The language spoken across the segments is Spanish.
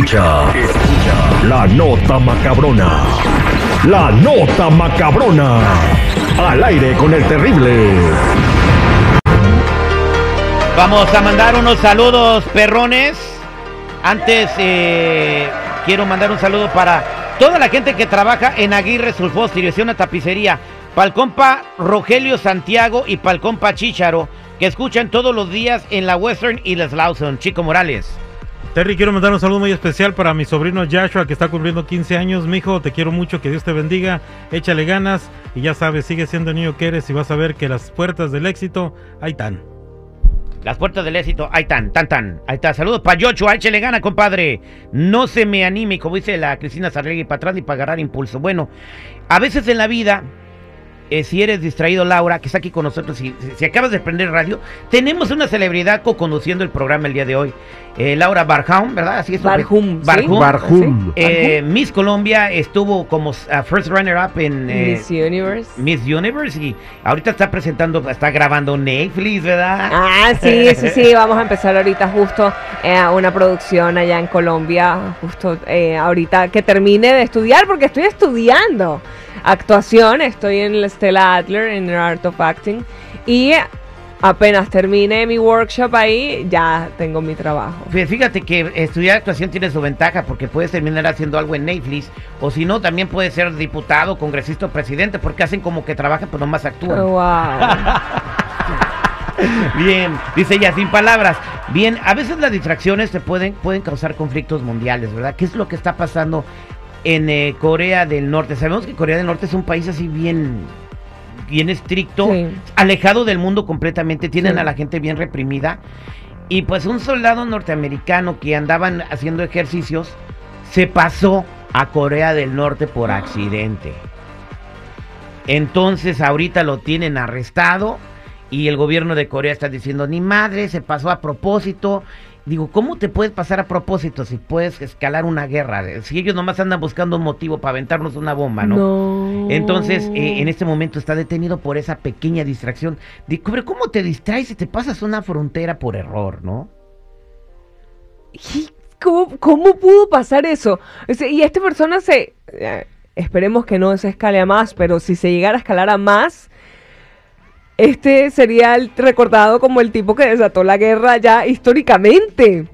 Escucha, la nota macabrona. La nota macabrona. Al aire con el terrible. Vamos a mandar unos saludos, perrones. Antes eh, quiero mandar un saludo para toda la gente que trabaja en Aguirre Sulfos, dirección a tapicería. Palcompa Rogelio Santiago y Palcompa Chicharo, que escuchan todos los días en la Western y Les Lawson. Chico Morales. Terry, quiero mandar un saludo muy especial para mi sobrino Joshua, que está cumpliendo 15 años. Mijo, te quiero mucho, que Dios te bendiga, échale ganas y ya sabes, sigue siendo el niño que eres y vas a ver que las puertas del éxito ahí están. Las puertas del éxito, ahí están, tan, tan. Ahí está. Saludos para Joshua, échale gana, compadre. No se me anime, como dice la Cristina Sarregui, para atrás ni para agarrar impulso. Bueno, a veces en la vida eh, si eres distraído, Laura, que está aquí con nosotros, si, si acabas de prender radio, tenemos una celebridad co-conduciendo el programa el día de hoy. Eh, Laura Barhum, ¿verdad? Así es. Barhum. Barhum. Barhum. Eh, Miss Colombia estuvo como uh, first runner-up en eh, Miss Universe. Miss Universe y ahorita está presentando, está grabando Netflix, ¿verdad? Ah, sí, sí, sí, vamos a empezar ahorita justo eh, una producción allá en Colombia, justo eh, ahorita que termine de estudiar, porque estoy estudiando actuación, estoy en la Stella Adler, en el Art of Acting, y apenas termine mi workshop ahí, ya tengo mi trabajo. Fí- Fíjate que estudiar actuación tiene su ventaja porque puedes terminar haciendo algo en Netflix o si no también puedes ser diputado, congresista o presidente porque hacen como que trabajan pero nomás actúan. Wow. Bien, dice ella sin palabras. Bien, a veces las distracciones te pueden, pueden causar conflictos mundiales, ¿verdad? ¿Qué es lo que está pasando en eh, Corea del Norte? Sabemos que Corea del Norte es un país así bien, bien estricto, Sí. alejado del mundo completamente, tienen Sí. a la gente bien reprimida. Y pues un soldado norteamericano que andaban haciendo ejercicios se pasó a Corea del Norte por accidente. Entonces ahorita lo tienen arrestado y el gobierno de Corea está diciendo, ni madre, se pasó a propósito. Digo, ¿cómo te puedes pasar a propósito si puedes escalar una guerra? Si ellos nomás andan buscando un motivo para aventarnos una bomba, ¿no? No. Entonces, eh, en este momento está detenido por esa pequeña distracción. Di- Pero ¿cómo te distraes si te pasas una frontera por error, no? ¿Y ¿Cómo, cómo pudo pasar eso? Y esta persona se... eh, esperemos que no se escale a más, pero si se llegara a escalar a más, este sería el recordado como el tipo que desató la guerra ya históricamente.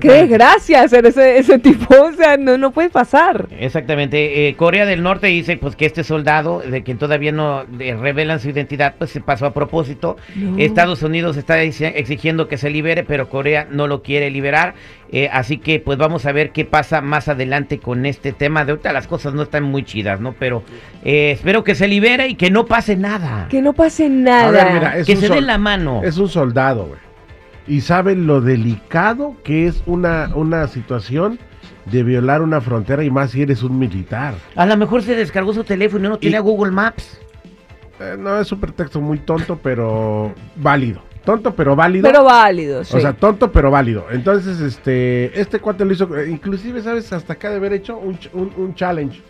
Qué desgracia ser ese, ese tipo, o sea, no, no puede pasar. Exactamente. Eh, Corea del Norte dice pues que este soldado, de quien todavía no eh, revelan su identidad, pues se pasó a propósito. No. Estados Unidos está exi- exigiendo que se libere, pero Corea no lo quiere liberar. Eh, así que pues vamos a ver qué pasa más adelante con este tema. De ahorita las cosas no están muy chidas, ¿no? Pero eh, espero que se libere y que no pase nada. Que no pase A nada. ver, mira, es que un se sol- den la mano. Es un soldado, güey. Y sabe lo delicado que es una, una situación de violar una frontera y más si eres un militar. A lo mejor se descargó su teléfono y no tiene Y- Google Maps. Eh, no, es un pretexto muy tonto, pero válido. Tonto, pero válido. Pero válido, sí. O sea, tonto pero válido. Entonces, este, este cuate lo hizo, inclusive, ¿sabes? Hasta acá de haber hecho un, un, un challenge.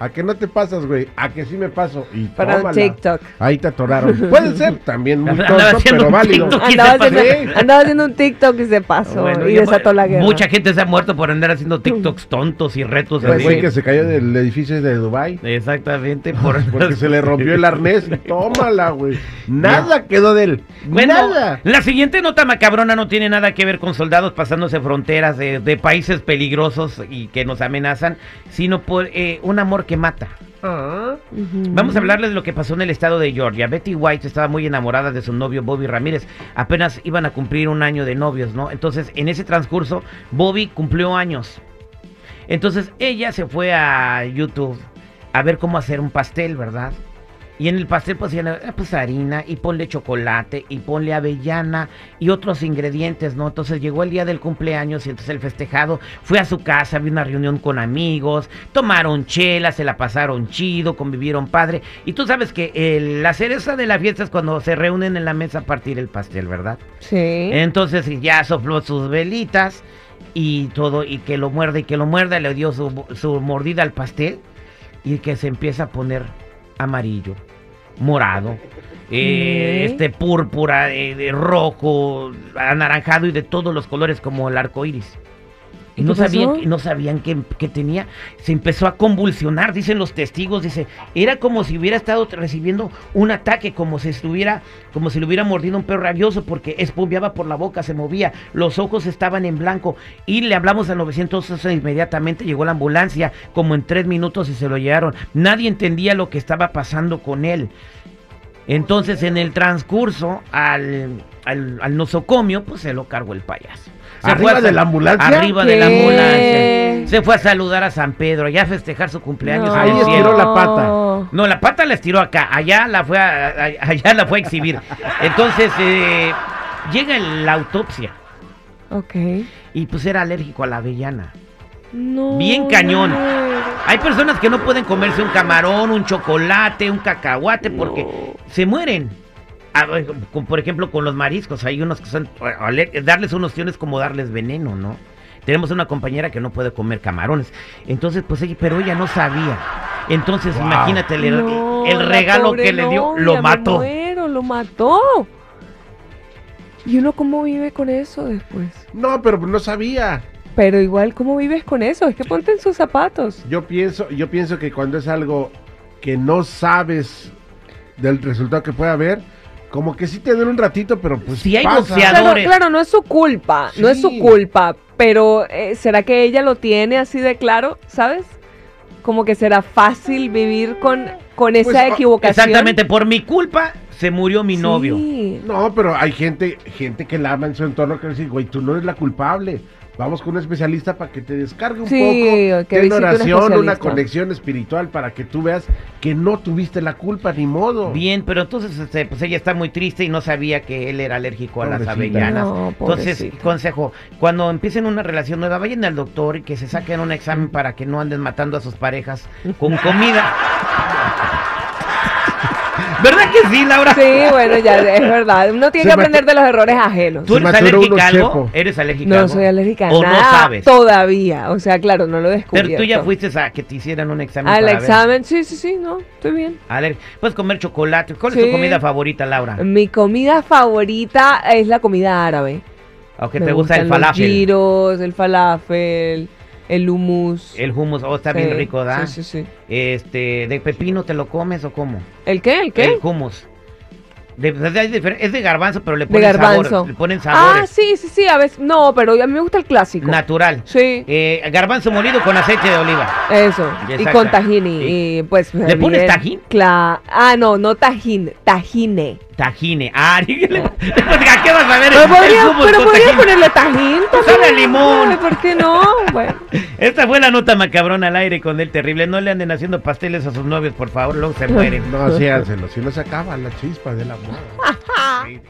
A que no te pasas, güey. A que sí me paso. Y Para un tómala. TikTok. Ahí te atoraron. Puede ser también muy tonto, pero válido. Andaba haciendo, andaba haciendo un TikTok y se pasó Bueno, y ya desató la guerra. Mucha gente se ha muerto por andar haciendo TikToks tontos y retos Pues así. güey que se cayó del edificio de Dubai Exactamente, por porque se le rompió el arnés y tómala, güey. Nada quedó de él. Bueno, Nada. la siguiente nota macabrona no tiene nada que ver con soldados pasándose fronteras de, de países peligrosos y que nos amenazan, sino por eh, un amor que mata. Ah. Vamos a hablarles de lo que pasó en el estado de Georgia. Betty White estaba muy enamorada de su novio Bobby Ramírez. Apenas iban a cumplir un año de novios, ¿no? Entonces, en ese transcurso, Bobby cumplió años. Entonces, ella se fue a YouTube a ver cómo hacer un pastel, ¿verdad? Y en el pastel pues, "Ah, pues harina y ponle chocolate y ponle avellana y otros ingredientes, ¿no? Entonces llegó el día del cumpleaños y entonces el festejado fue a su casa, había una reunión con amigos, tomaron chela, se la pasaron chido, convivieron padre. Y tú sabes que el- la cereza de la fiesta es cuando se reúnen en la mesa a partir el pastel, ¿verdad? Sí. Entonces ya sopló sus velitas y todo, y que lo muerde y que lo muerda, le dio su, su mordida al pastel y que se empieza a poner amarillo, morado, eh, este púrpura, eh, de rojo, anaranjado y de todos los colores como el arco iris. Y ¿Y no sabían, no sabían qué, qué tenía. Se empezó a convulsionar, dicen los testigos. Dice, era como si hubiera estado recibiendo un ataque, como si estuviera, como si le hubiera mordido un perro rabioso, porque espumbeaba por la boca, se movía, los ojos estaban en blanco. Y le hablamos al 911 inmediatamente, llegó la ambulancia, como en tres minutos y se lo llevaron. Nadie entendía lo que estaba pasando con él. Entonces, en el transcurso al, al, al nosocomio, pues se lo cargó el payaso. Se ¿Arriba fue a de la ambulancia? Arriba de la ¿Qué? ambulancia. Se fue a saludar a San Pedro, ya a festejar su cumpleaños. No. Ahí estiró cielo. la pata. No, la pata la estiró acá, allá la fue a, allá la fue a exhibir. Entonces, eh, llega la autopsia Ok. y pues era alérgico a la avellana. No. Bien cañón. no. Hay personas que no pueden comerse un camarón, un chocolate, un cacahuate porque se mueren. Ah, por ejemplo, con los mariscos, hay unos que son darles unos opciones como darles veneno, ¿no? Tenemos una compañera que no puede comer camarones. Entonces, pues ella, pero ella no sabía. Entonces, Wow. imagínate el, No, el la regalo que le dio, novia, lo me mató. muero, lo mató. ¿Y uno cómo vive con eso después? No, pero no sabía. Pero igual, ¿cómo vives con eso? Es que ponte en sus zapatos. Yo pienso, yo pienso que cuando es algo que no sabes del resultado que puede haber, como que sí te duele un ratito, pero pues Si hay pasa. boxeadores- Claro, no es su culpa, no es su Sí. culpa, pero eh, ¿será que ella lo tiene así de claro, sabes? Como que será fácil vivir con, con esa Pues, o- equivocación. Exactamente, por mi culpa se murió mi Sí. novio. No, pero hay gente, gente que la ama en su entorno que dice, güey, tú no eres la culpable. Vamos con un especialista para que te descargue un Sí, poco. que Ten visite un oración, una conexión espiritual para que tú veas que no tuviste la culpa, ni modo. Bien, pero entonces este, pues ella está muy triste y no sabía que él era alérgico a las avellanas. No, entonces, consejo, cuando empiecen una relación nueva, vayan al doctor y que se saquen un examen para que no anden matando a sus parejas con comida. ¿Verdad que sí, Laura? Sí, bueno, ya es verdad. Uno tiene Se que aprender de los errores ajenos. ¿Tú eres alérgica a algo? ¿Eres alérgica No soy alérgica a ¿O nada no sabes? todavía. O sea, claro, no lo he descubierto. Pero tú ya fuiste a que te hicieran un examen Al para ver. examen, sí, sí, sí, no, estoy bien. Aler- Puedes comer chocolate. ¿Cuál es Sí. tu comida favorita, Laura? Mi comida favorita es la comida árabe. Aunque Me te gusta el falafel. Los gyros, el falafel, el hummus. El hummus, oh, está Sí, bien rico, ¿da? Sí, sí, sí. Este, ¿de pepino te lo comes o cómo? ¿El qué? ¿El qué? El hummus. De- de- de- de- es de garbanzo, pero le de ponen garbanzo. sabor. Le ponen ah, sabores. sí, sí, sí, a veces. No, pero a mí me gusta el clásico. Natural. Sí, Eh, garbanzo molido con aceite de oliva. eso. Y con tahini. Sí. Y pues. ¿Le pones bien. tajín? Cla- ah, no, no tajín, tajine. Tajine. Ah, dígale. ¿A qué vas a ver? Pero el podría, hummus pero con podría tajín? ponerle tajín Sabe también. limón. ¿Por qué no? Bueno. Esta fue la nota macabrona al aire con el terrible. No le anden haciendo pasteles a sus novios, por favor, luego se mueren. No, sí, hánselo, si no se acaba la chispa del amor. Sí.